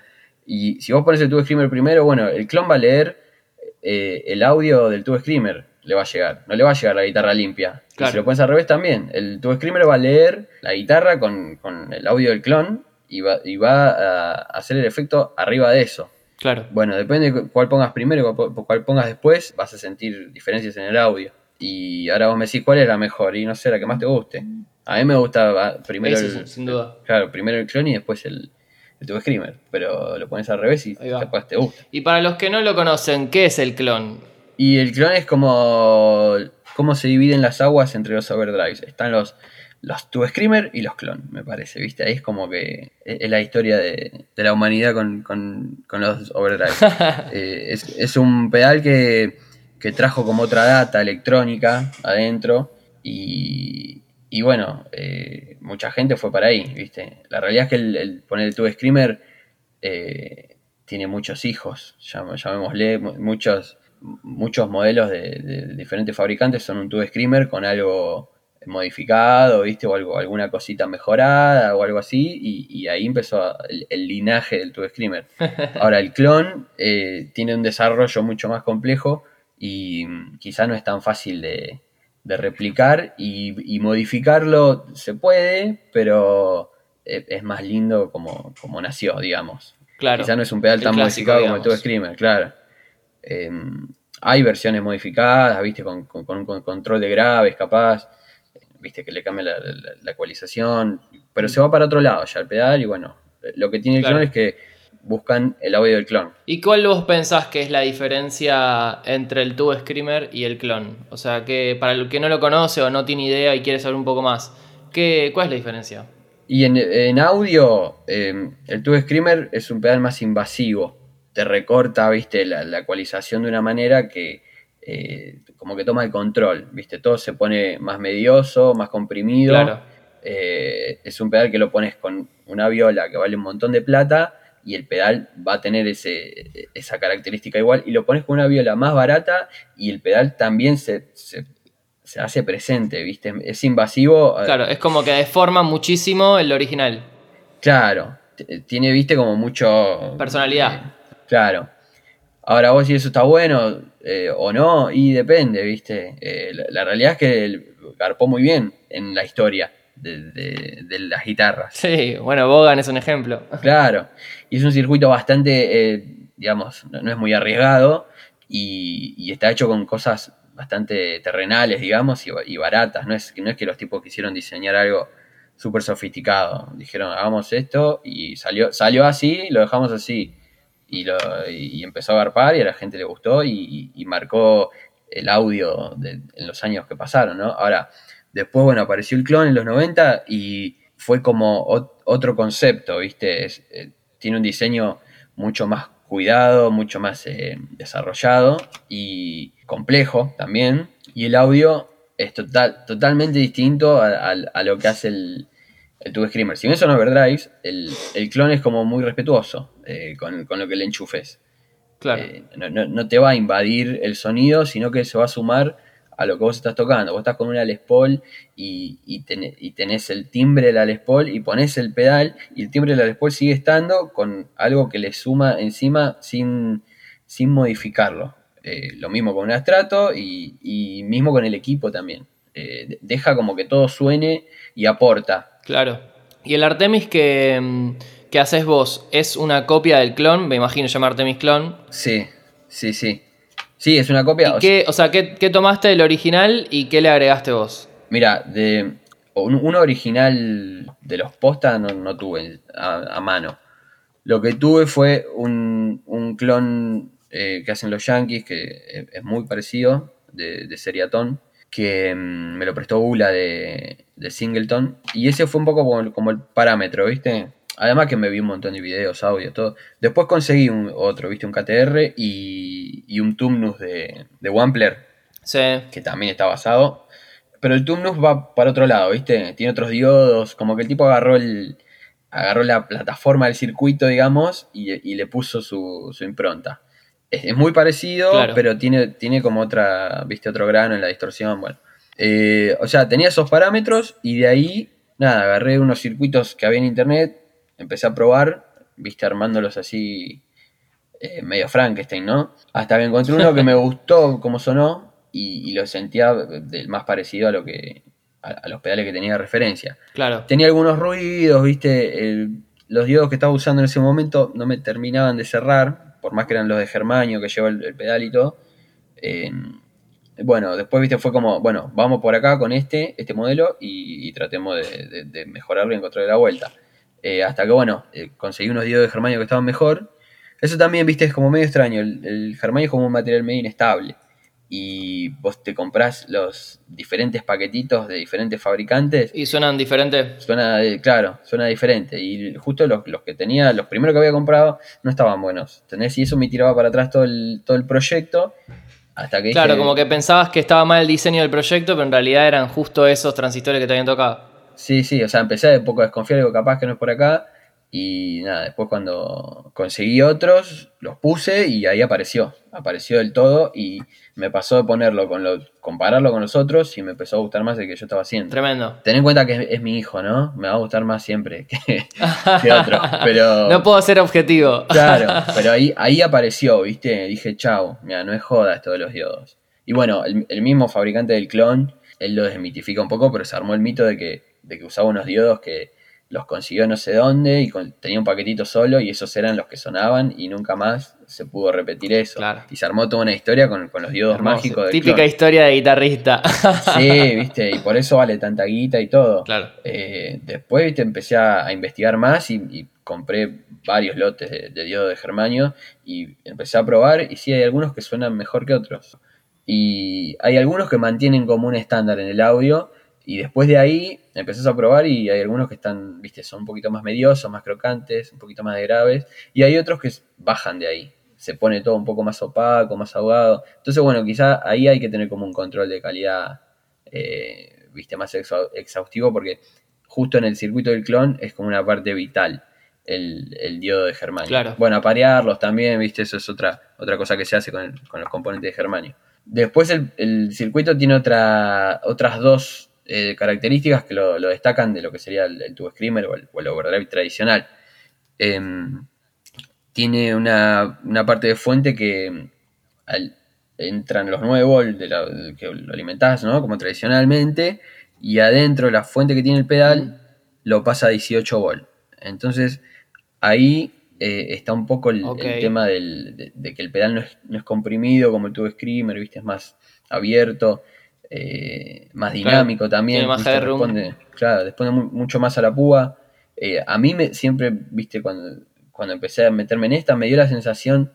Y si vos pones el tube screamer primero, bueno, el clon va a leer eh, el audio del tube screamer. le va a llegar. No le va a llegar la guitarra limpia. Y Claro. si lo pones al revés también. El Tube Screamer va a leer la guitarra con, con el audio del clon y va, y va a hacer el efecto arriba de eso. Claro. Bueno, depende de cuál pongas primero y cuál, pongas después, vas a sentir diferencias en el audio. Y ahora vos me decís cuál era mejor y no sé, la que más te guste. A mí me gusta ah, primero Ese, el, sin duda. Claro, primero el clon y después el, el Tube Screamer. Pero lo pones al revés y después te gusta. Y para los que no lo conocen, ¿qué es el clon? Y el clon es como cómo se dividen las aguas entre los overdrives. Están los, los Tube Screamer y los clon, me parece, ¿viste? Ahí es como que es es la historia de, de la humanidad con, con- con los overdrives. Eh, es, es un pedal que, que trajo como otra data electrónica adentro y, y bueno, eh, mucha gente fue para ahí, ¿viste? La realidad es que el, el poner el Tube Screamer eh, tiene muchos hijos, llam- llamémosle, mu- muchos, muchos modelos de, de diferentes fabricantes son un Tube Screamer con algo modificado, ¿viste? O algo, alguna cosita mejorada o algo así, y, y ahí empezó el, el linaje del Tube Screamer. Ahora, el clon eh, tiene un desarrollo mucho más complejo y mm, quizá no es tan fácil de, de replicar y, y modificarlo se puede, pero es, es más lindo como, como nació, digamos. Claro. Quizá no es un pedal tan clásico, modificado como el Tube. Screamer, claro. Eh, hay versiones modificadas, viste, con, con- con un con- control de graves, capaz, viste, que le cambia la, la- la ecualización, pero se va para otro lado ya el pedal y bueno, lo que tiene el Claro. clon es que buscan el audio del clon. ¿Y cuál vos pensás que es la diferencia entre el Tube Screamer y el clon? O sea, que para el que no lo conoce o no tiene idea y quiere saber un poco más, ¿qué, ¿cuál es la diferencia? Y en, en audio, eh, el Tube Screamer es un pedal más invasivo. Te recorta, viste, la, la ecualización de una manera que eh, como que toma el control, viste, todo se pone más medioso, más comprimido. Claro. Eh, es un pedal que lo pones con una viola que vale un montón de plata y el pedal va a tener ese, esa característica igual. Y lo pones con una viola más barata y el pedal también se, se- se hace presente, ¿viste? Es invasivo. eh, Claro, es como que deforma muchísimo el original. Claro, tiene, viste, como mucho... Personalidad. eh, claro. Ahora vos si eso está bueno eh, o no, y depende, viste. Eh, la, la realidad es que garpó muy bien en la historia de, de- de las guitarras. Sí, bueno, Bogan es un ejemplo. Claro. Y es un circuito bastante, eh, digamos, no, no es muy arriesgado y, y está hecho con cosas bastante terrenales, digamos, y, y baratas. No es, no es que los tipos quisieron diseñar algo súper sofisticado. Dijeron, hagamos esto y salió, salió así, lo dejamos así. Y, lo, y empezó a garpar y a la gente le gustó y, marcó el audio de- en los años que pasaron, ¿no? Ahora, después, bueno, apareció el clon en los 90 y fue como ot- otro concepto, ¿viste? Eh, tiene un diseño mucho más cuidado, mucho más eh, desarrollado y complejo también. Y el audio es total, totalmente distinto a lo que hace el, el Tube Screamer. Si bien son overdrives, el, el clon es como muy respetuoso eh, con, con lo que le enchufes. Claro. Eh, no, no- no te va a invadir el sonido, sino que se va a sumar a lo que vos estás tocando. Vos estás con una Les Paul y, y, tenés, y tenés el timbre de la Les Paul y pones el pedal y el timbre de la Les Paul sigue estando con algo que le suma encima sin, sin modificarlo. Eh, lo mismo con un astrato y, y mismo con el equipo también. Eh, de- deja como que todo suene y aporta. Claro. Y el Artemis que, mm, que haces vos, ¿es una copia del clon? Me imagino llama Artemis clon. Sí, sí, sí. Sí, es una copia. ¿Y o qué, o sea, ¿qué, qué tomaste del original y qué le agregaste vos? Mira, de un, original de los postas no, no tuve a, a mano. Lo que tuve fue un, un clon eh, que hacen los Yankees, que es, es muy parecido, de, de Seriatón, que mm, me lo prestó Ula de, de Singleton. Y ese fue un poco como el parámetro, ¿viste? Además que me vi un montón de videos, audio, todo. Después conseguí un, otro, ¿viste? Un KTR y, y un Tumnus de, de Wampler, Sí. que también está basado. Pero el Tumnus va para otro lado, ¿viste? Tiene otros diodos, como que el tipo agarró el agarró la plataforma del circuito, digamos, y, y le puso su, su impronta. Es, es muy parecido, Claro. pero tiene, tiene como otra, ¿viste? Otro grano en la distorsión, bueno. Eh, o sea, tenía esos parámetros y de ahí, nada, agarré unos circuitos que había en internet, empecé a probar, ¿viste? Armándolos así eh, medio Frankenstein, ¿no? Hasta que encontré uno que me gustó como sonó y, y lo sentía del más parecido a lo que a, a los pedales que tenía de referencia. Claro. Tenía algunos ruidos, viste, el- los diodos que estaba usando en ese momento no me terminaban de cerrar, por más que eran los de Germanio que lleva el, el pedal y todo. Eh, bueno, después, viste, fue como, bueno, vamos por acá con este, este modelo y, y tratemos de, de- de mejorarlo y encontrarle la vuelta. Eh, hasta que, bueno, eh, conseguí unos diodos de Germanio que estaban mejor. Eso también, viste, es como medio extraño. El, el Germanio es como un material medio inestable. Y vos te comprás los diferentes paquetitos de diferentes fabricantes ¿Y suenan diferentes? Suena, eh, claro, suena diferente. Y justo los, los que tenía, los primeros que había comprado, no estaban buenos. ¿Entendés? Y eso me tiraba para atrás todo el, todo el proyecto. Hasta que Claro, dije, como que pensabas que estaba mal el diseño del proyecto, pero en realidad eran justo esos transistores que te habían tocado. Sí, sí, o sea, empecé de poco a desconfiar, digo, capaz que no es por acá. Y nada, después cuando conseguí otros, los puse y ahí apareció. Apareció del todo y me pasó de ponerlo con los, compararlo con los otros y me empezó a gustar más el que yo estaba haciendo. Tremendo. Ten en cuenta que es, es mi hijo, ¿no? Me va a gustar más siempre que, que otro. Pero... No puedo ser objetivo. Claro, pero ahí, ahí apareció, ¿viste? Dije, chau, mira, no es joda esto de los diodos. Y bueno, el, el mismo fabricante del clon, él lo desmitifica un poco, pero se armó el mito de que, de que usaba unos diodos que los consiguió no sé dónde y con- tenía un paquetito solo y esos eran los que sonaban y nunca más se pudo repetir eso. Claro. Y se armó toda una historia con, con los diodos Hermoso. mágicos del Típica clon. historia de guitarrista. Sí, ¿viste? Y por eso vale tanta guita y todo. claro. Eh, después ¿viste? empecé a, investigar más y, y compré varios lotes de, de diodo de germanio y empecé a probar y sí hay algunos que suenan mejor que otros. Y hay algunos que mantienen como un estándar en el audio y después de ahí empezás a probar y hay algunos que están, viste, son un poquito más mediosos, más crocantes, un poquito más de graves y hay otros que bajan de ahí. Se pone todo un poco más opaco, más ahogado. Entonces, bueno, quizá ahí hay que tener como un control de calidad, eh, viste, más exhaustivo porque justo en el circuito del clon es como una parte vital el, el diodo de germanio. Claro. Bueno, aparearlos también, viste, eso es otra, otra cosa que se hace con, el- con los componentes de germanio. Después el, el circuito tiene otra, otras dos eh, características que lo, lo destacan de lo que sería el, el tubo screamer o el, o el overdrive tradicional. Em, tiene una, una parte de fuente que al- entran los 9 volts de la- de que lo alimentás, ¿no? Como tradicionalmente, y adentro la fuente que tiene el pedal lo pasa a 18 volts. Entonces ahí eh, está un poco el, tema del- de, de que el pedal no es, no es comprimido como el tubo screamer, ¿viste? Es más abierto, eh, más Claro, dinámico también. tiene más ¿viste? headroom. Responde, claro, responde mu- mucho más a la púa. Eh, a mí me, siempre, viste, cuando, cuando empecé a meterme en esta, me dio la sensación,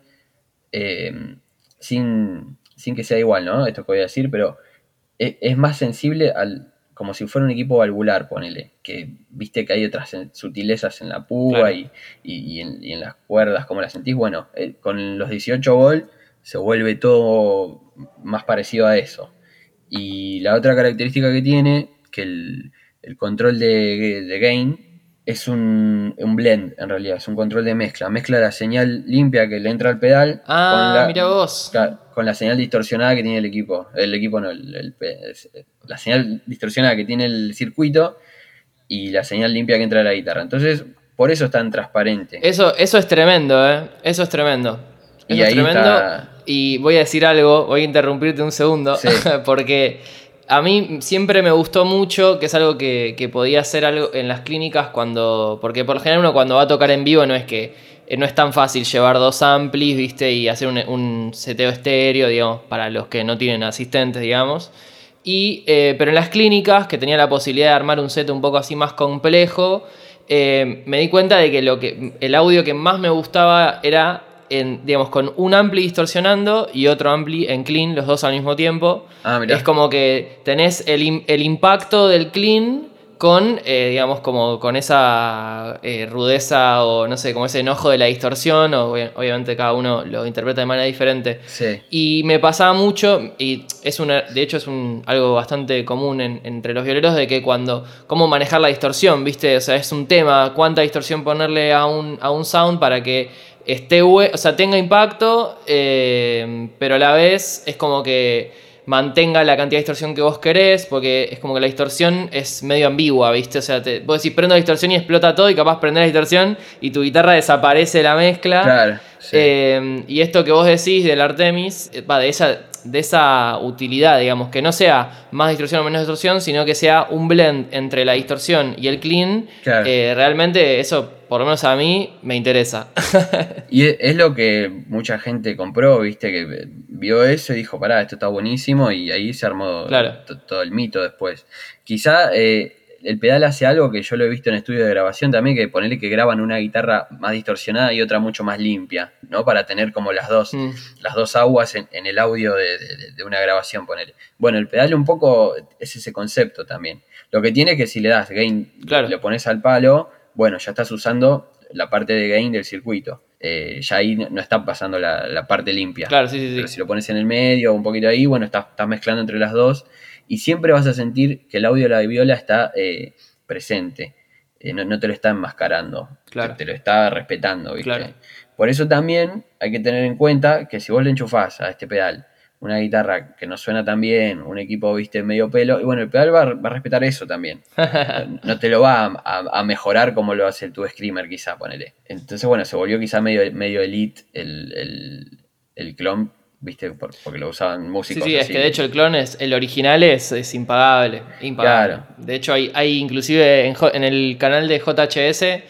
eh, sin, sin que sea igual, ¿no? Esto que voy a decir, pero e- es, más sensible al como si fuera un equipo valvular, ponele, que viste que hay otras sutilezas en la púa Claro. y, y- y en, y en las cuerdas, como las sentís. Bueno, con los 18 volt se vuelve todo más parecido a eso. Y la otra característica que tiene, que el, el control de, de gain es un, un blend, en realidad, es un control de mezcla. Mezcla la señal limpia que le entra al pedal Ah, con, la, mira vos. con la señal distorsionada que tiene el equipo. El equipo no, el- el la señal distorsionada que tiene el circuito y la señal limpia que entra a la guitarra. Entonces, por eso es tan transparente. Eso, eso es tremendo, ¿eh? Eso es tremendo. Eso Y es tremendo. está- Y voy a decir algo, voy a interrumpirte un segundo, Sí. porque a mí siempre me gustó mucho, que es algo que, que podía hacer algo en las clínicas cuando. Porque por lo general uno cuando va a tocar en vivo no es que. eh, No es tan fácil llevar dos amplis, ¿viste? Y hacer un, un seteo estéreo, digamos, para los que no tienen asistentes, digamos. Y, eh, pero en las clínicas, que tenía la posibilidad de armar un set un poco así más complejo, eh, me di cuenta de que, lo que el audio que más me gustaba era, en, digamos, con un ampli distorsionando y otro ampli en clean, los dos al mismo tiempo. Ah, mirá. Es como que tenés el, el impacto del clean con, eh, digamos, como con esa eh, rudeza o no sé, como ese enojo de la distorsión, o, obvia- obviamente cada uno lo interpreta de manera diferente. Sí. Y me pasaba mucho, y es una, de hecho es un, algo bastante común en- entre los violeros, de que cuando, cómo manejar la distorsión, ¿viste? O sea, es un tema, cuánta distorsión ponerle a un, a un sound para que esté, o sea, tenga impacto, eh, pero a la vez es como que mantenga la cantidad de distorsión que vos querés, porque es como que la distorsión es medio ambigua, ¿viste? O sea, te, vos decís prendo la distorsión y explota todo, y capaz prender la distorsión y tu guitarra desaparece de la mezcla. Claro. sí. Eh, y esto que vos decís del Artemis, eh, va, de esa, esas, de esa utilidad, digamos, que no sea más distorsión o menos distorsión, sino que sea un blend entre la distorsión y el clean, Claro. eh, realmente eso, por lo menos a mí, me interesa. Y es- lo que mucha gente compró, viste, que vio eso y dijo, pará, esto está buenísimo, y ahí se armó Claro. todo el mito después. Quizá eh, el pedal hace algo que yo lo he visto en estudio de grabación también, que ponerle que graban una guitarra más distorsionada y otra mucho más limpia, ¿no? Para tener como las dos, Mm, las dos aguas en, en el audio de, de- de una grabación, ponele. Bueno, el pedal un poco es ese concepto también. Lo que tiene es que si le das gain, Claro. lo pones al palo, bueno, ya estás usando la parte de gain del circuito. Eh, ya ahí no está pasando la, la parte limpia. claro, sí, sí, Pero sí. si lo pones en el medio, un poquito ahí, bueno, estás, estás mezclando entre las dos y siempre vas a sentir que el audio de la viola está eh, presente. Eh, no, no te lo está enmascarando, Claro. te, te lo está respetando, ¿viste? Claro. Por eso también hay que tener en cuenta que si vos le enchufás a este pedal una guitarra que no suena tan bien, un equipo, viste, medio pelo, y bueno, el pedal va, a- va a respetar eso también. No- no te lo va a, a- a mejorar como lo hace tu Screamer, quizá, ponele. Entonces, bueno, se volvió quizá medio, medio elite el, el, el clon, viste, Por- porque lo usaban Sí, músicos. sí, es así. que de hecho el clon es, el original es, es impagable, impagable. Claro. De hecho hay, hay inclusive en, el canal de JHS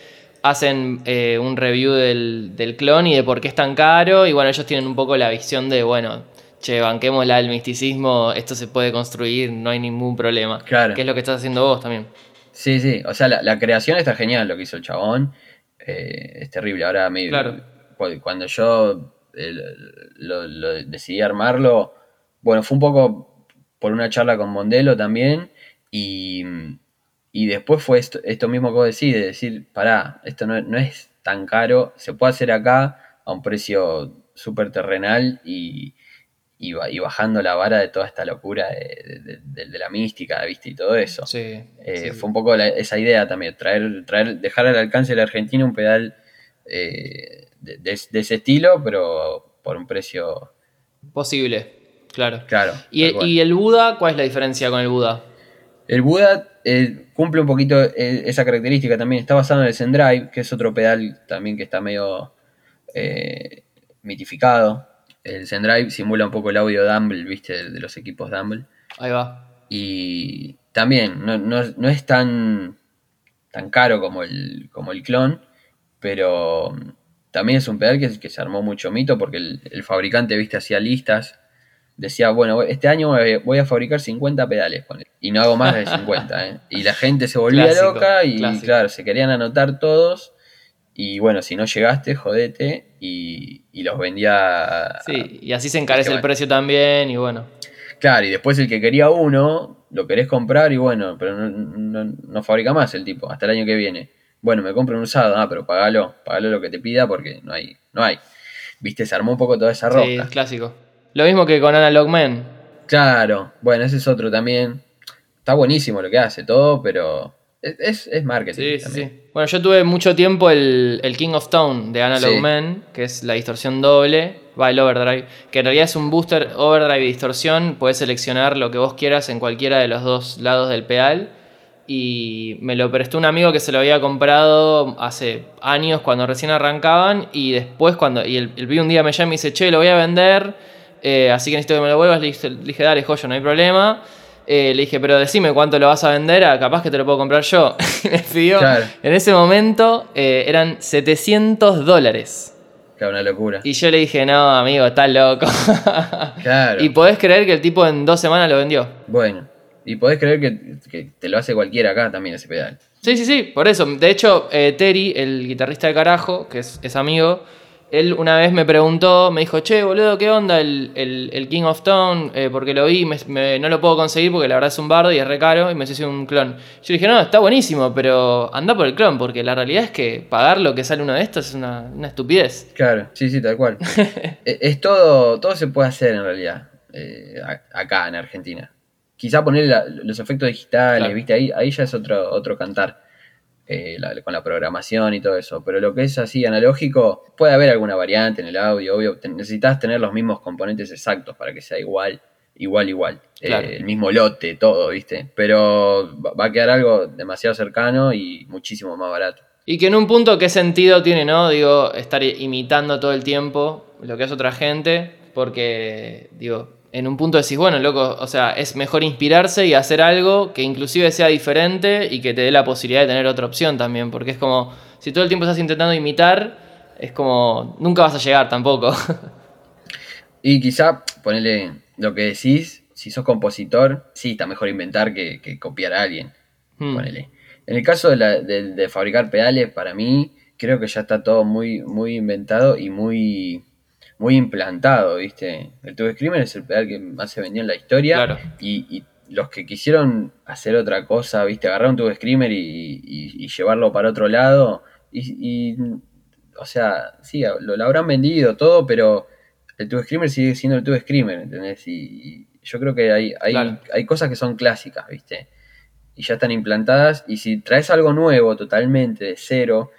hacen eh, un review del, del clon y de por qué es tan caro y bueno, ellos tienen un poco la visión de, bueno, che, banquémosla al misticismo, esto se puede construir, no hay ningún problema. Claro. Que es lo que estás haciendo vos también. Sí, sí, o sea, la, la creación está genial lo que hizo el chabón. Eh, es terrible. Ahora, me- Claro. cu- cuando yo eh, lo, lo decidí armarlo, bueno, fue un poco por una charla con Mondelo también. Y, y después fue esto, esto mismo que vos decís, de decir, pará, esto no, es- no es tan caro, se puede hacer acá a un precio súper terrenal y, y, ba- y bajando la vara de toda esta locura de, de- de- de la mística, ¿viste? Y todo eso. Sí. Eh, sí. Fue un poco la- esa idea también, traer, traer, dejar al alcance de la Argentina un pedal eh, de, ese estilo, pero por un precio Posible, claro. claro. ¿Y, tal cual. ¿Y el Buda? ¿Cuál es la diferencia con el Buda? El Buda eh, cumple un poquito eh, esa característica también. Está basado en el Zendrive, que es otro pedal también que está medio eh, mitificado. El Zendrive simula un poco el audio Dumble, viste, de, de los equipos Dumble. Ahí va. Y también no, no- no es tan, tan caro como el, como el clon, pero también es un pedal que, que se armó mucho mito porque el, el fabricante, viste, hacía listas. Decía, bueno, este año voy a- fabricar 50 pedales, y no hago más de 50. ¿eh? Y la gente se volvía Clásico, loca y, clásico. claro, se querían anotar todos. Y bueno, si no llegaste, jodete. Y, y los vendía. Sí, y así se encarece el bueno. precio también y bueno. Claro, y después el que quería uno, lo querés comprar y bueno, pero no, no- no fabrica más el tipo, hasta el año que viene. Bueno, me compro un usado, ah, pero pagalo, pagalo lo que te pida porque no hay, no hay. Viste, se armó un poco toda esa roca. Sí, clásico. Lo mismo que con Analog Man. Claro, bueno, ese es otro también. Está buenísimo lo que hace, todo, pero es, es, es marketing. Sí, sí, también. sí. Bueno, yo tuve mucho tiempo el, el King of Tone de Analog Sí. Man, que es la distorsión doble, va el overdrive, que en realidad es un booster overdrive y distorsión. Puedes seleccionar lo que vos quieras en cualquiera de los dos lados del pedal. Y me lo prestó un amigo que se lo había comprado hace años cuando recién arrancaban. Y después, cuando. Y el, el vi un día me llama y me dice, che, lo voy a vender. eh, así que necesito que me lo vuelvas. Le dije, le dije dale, joyo, no hay problema. Eh, le dije, pero decime cuánto lo vas a vender, ah, capaz que te lo puedo comprar yo. Me pidió, Claro. en ese momento eh, eran 700 dólares. Claro, una locura. Y yo le dije, no, amigo, estás loco. Claro. y podés creer que el tipo en dos semanas lo vendió. Bueno, y podés creer que, que te lo hace cualquiera acá también ese pedal. Sí, sí, sí, por eso. De hecho, eh, Terry, el guitarrista de carajo, que es, es amigo, él una vez me preguntó, me dijo, che, boludo, ¿qué onda el, el- el King of Town? Eh, porque lo vi, me- me- no lo puedo conseguir porque la verdad es un bardo y es re caro y me hice un clon. Yo dije, no, está buenísimo, pero anda por el clon, porque la realidad es que pagar lo que sale uno de estos es una, una estupidez. Claro, sí, sí, tal cual. E- es todo, todo se puede hacer en realidad, eh, acá en Argentina. Quizá poner la- los efectos digitales, Claro. viste, ahí, ahí ya es otro, otro cantar. eh, la- con la programación y todo eso. Pero lo que es así analógico, puede haber alguna variante en el audio, obvio. te- necesitas tener los mismos componentes exactos para que sea igual, igual, igual. Eh, el mismo lote, todo, viste. Pero va a quedar algo demasiado cercano y muchísimo más barato. Y que en un punto, ¿qué sentido tiene, no? Digo, estar imitando todo el tiempo lo que hace otra gente, porque, digo, en un punto decís, bueno, loco, o sea, es mejor inspirarse y hacer algo que inclusive sea diferente y que te dé la posibilidad de tener otra opción también, porque es como, si todo el tiempo estás intentando imitar, es como, nunca vas a llegar tampoco. Y quizá, ponele lo que decís, si sos compositor, sí, está mejor inventar que, copiar a alguien. Hmm. Ponele. En el caso de, de, fabricar pedales, para mí, creo que ya está todo muy, muy inventado y muy muy implantado, ¿viste? El Tube Screamer es el pedal que más se vendió en la historia. Y, los que quisieron hacer otra cosa, ¿viste? Agarrar un Tube Screamer y, llevarlo para otro lado. Y, o sea, sí, lo, habrán vendido todo, pero el Tube Screamer sigue siendo el Tube Screamer, ¿entendés? Y, yo creo que hay, hay, hay cosas que son clásicas, ¿viste? Y ya están implantadas. Y si traes algo nuevo, totalmente de cero,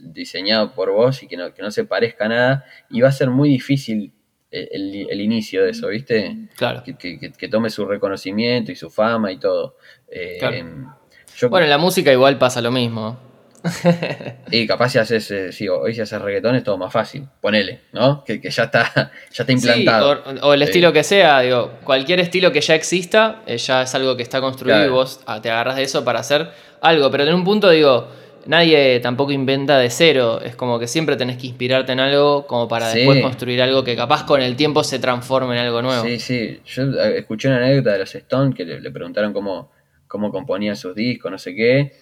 diseñado por vos y que no, que no se parezca a nada, y va a ser muy difícil el, inicio de eso, ¿viste? Claro. Que, tome su reconocimiento y su fama y todo. Eh, bueno, en la música igual pasa lo mismo. y capaz si haces, eh, sí, hoy si haces reggaetón es todo más fácil, ponele, ¿no? Que, ya está, ya está implantado. o, el estilo que sea, digo, cualquier estilo que ya exista, eh, ya es algo que está construido y vos ah, te agarras de eso para hacer algo. Pero en un punto digo, nadie tampoco inventa de cero. Es como que siempre tenés que inspirarte en algo como para después construir algo que capaz con el tiempo se transforme en algo nuevo. Sí, sí. Yo eh, escuché una anécdota de los Stones que le, preguntaron cómo, cómo componían sus discos, no sé qué.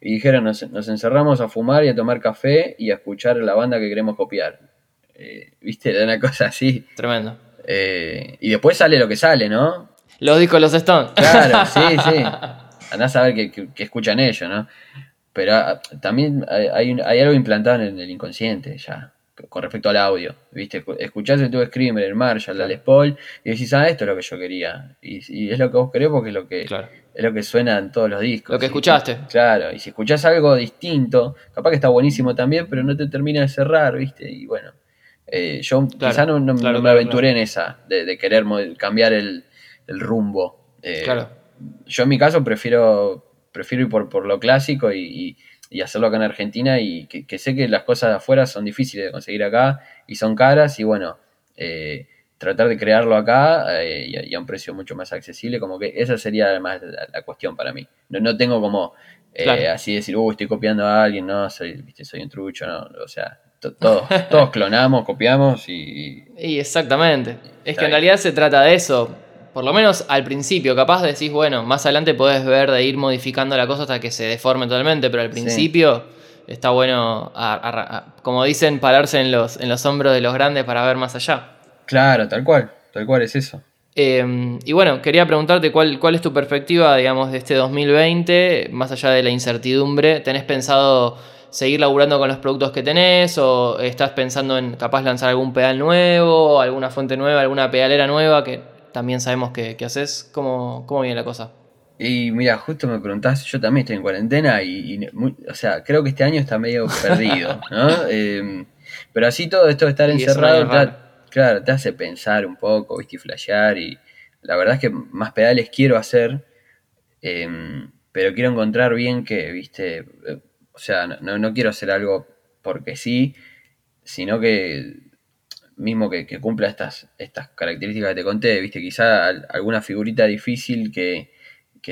Y dijeron, nos, encerramos a fumar y a tomar café y a escuchar la banda que queremos copiar. Eh, ¿Viste? Era una cosa así. Tremendo. Eh, y después sale lo que sale, ¿no? Los discos de los Stones. Claro, sí, sí. Andás a ver qué escuchan ellos, ¿no? Pero ah, también hay, algo implantado en el inconsciente ya, con respecto al audio. ¿Viste? Escuchás el tubo Screamer, el Marshall, la Les Paul, y decís, ah, esto es lo que yo quería. Y, es lo que vos querés porque es lo que, es lo que suena en todos los discos. Lo que escuchaste. claro, y si escuchás algo distinto, capaz que está buenísimo también, pero no te termina de cerrar, ¿viste? Y bueno, eh, yo quizá no, me aventuré en esa, de, querer cambiar el, rumbo. Eh, claro. Yo en mi caso prefiero prefiero ir por, por lo clásico y, hacerlo acá en Argentina y que, sé que las cosas de afuera son difíciles de conseguir acá y son caras y bueno, eh, tratar de crearlo acá eh, y, a, un precio mucho más accesible, como que esa sería además la, cuestión para mí. No, no tengo como eh, así decir, uy, estoy copiando a alguien, no, soy, ¿viste? soy un trucho, no, o sea, todos, todos clonamos, copiamos y... Y exactamente. Es que en realidad se trata de eso por lo menos al principio, capaz decís, bueno, más adelante podés ver de ir modificando la cosa hasta que se deforme totalmente, pero al principio está bueno, como dicen, pararse en los, en los hombros de los grandes para ver más allá. Claro, tal cual, tal cual es eso. Em, y bueno, quería preguntarte cuál, cuál es tu perspectiva, digamos, de este 2020, más allá de la incertidumbre. ¿Tenés pensado seguir laburando con los productos que tenés o estás pensando en capaz lanzar algún pedal nuevo, alguna fuente nueva, alguna pedalera nueva que también sabemos que, haces. ¿Cómo, ¿Cómo, viene la cosa? Y mira, justo me preguntás, yo también estoy en cuarentena y, o sea, creo que este año está medio perdido, ¿no? Em, pero así todo esto de estar encerrado, te, claro, te hace pensar un poco, viste, y flashear y la verdad es que más pedales quiero hacer, em, pero quiero encontrar bien que, viste, eh, o sea, no, no quiero hacer algo porque sí, sino que mismo que, cumpla estas, estas características que te conté, viste, quizá alguna figurita difícil que,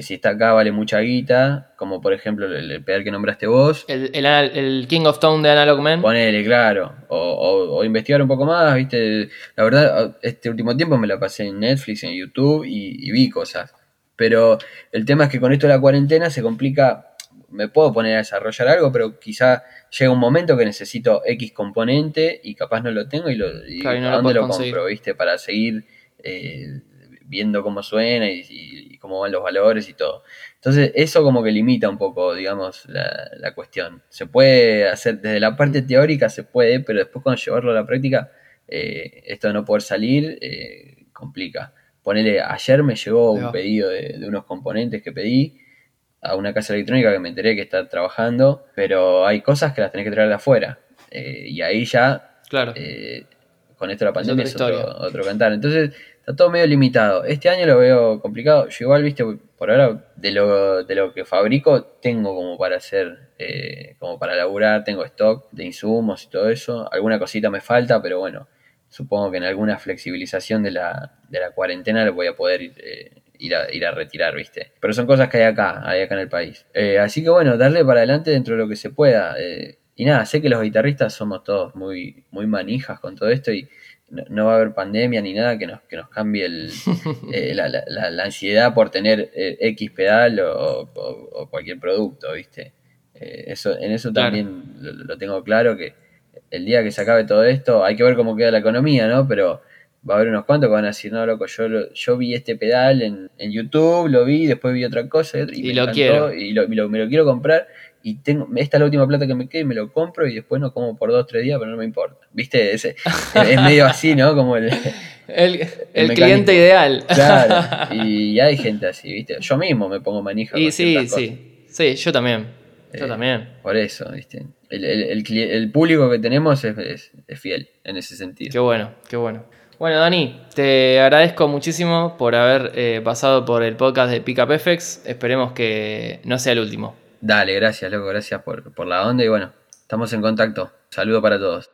si está acá vale mucha guita, como por ejemplo el, pedal que nombraste vos. El, King of Tone de Analog Man. Ponele, claro. O, investigar un poco más, viste. La verdad, este último tiempo me la pasé en Netflix, en YouTube y vi cosas. Pero el tema es que con esto de la cuarentena se complica me puedo poner a desarrollar algo, pero quizá llega un momento que necesito X componente y capaz no lo tengo y, lo, dónde lo compro, ¿viste? Para seguir eh, viendo cómo suena y, cómo van los valores y todo. Entonces, eso como que limita un poco, digamos, la, cuestión. Se puede hacer, desde la parte teórica se puede, pero después cuando llevarlo a la práctica, eh, esto de no poder salir, eh, complica. Ponele, ayer me llegó un pedido de, de unos componentes que pedí a una casa electrónica que me enteré que está trabajando, pero hay cosas que las tenés que traer de afuera. Eh, y ahí ya, claro. Eh, con esto la pandemia es, otro, cantar. Entonces, está todo medio limitado. Este año lo veo complicado. Yo igual, viste, por ahora, de lo, de lo que fabrico, tengo como para hacer, eh, como para laburar, tengo stock de insumos y todo eso. Alguna cosita me falta, pero bueno, supongo que en alguna flexibilización de la, de la cuarentena lo voy a poder eh, ir, a, ir a retirar, ¿viste? Pero son cosas que hay acá, hay acá en el país. Eh, así que bueno, darle para adelante dentro de lo que se pueda. Eh, y nada, sé que los guitarristas somos todos muy, muy manijas con todo esto y no, va a haber pandemia ni nada que nos, que nos cambie el, la, la, ansiedad por tener X pedal o, cualquier producto, ¿viste? eso, en eso también lo tengo claro que el día que se acabe todo esto, hay que ver cómo queda la economía, ¿no? Pero va a haber unos cuantos que van a decir, no, loco, yo, yo vi este pedal en, YouTube, lo vi, después vi otra cosa y, me lo quiero. Y, me lo quiero comprar y tengo, esta es la última plata que me queda y me lo compro y después no como por dos, tres días, pero no me importa. ¿Viste? Es, es medio así, ¿no? Como el, el, cliente ideal. Claro, y hay gente así, ¿viste? Yo mismo me pongo manija. Y sí, sí, sí, yo también. Yo eh, también. Por eso, ¿viste? el, público que tenemos es, fiel en ese sentido. Qué bueno, qué bueno. Bueno, Dani, te agradezco muchísimo por haber eh, pasado por el podcast de Pickup FX. Esperemos que no sea el último. Dale, gracias, loco, gracias por, por la onda y bueno, estamos en contacto. Saludo para todos.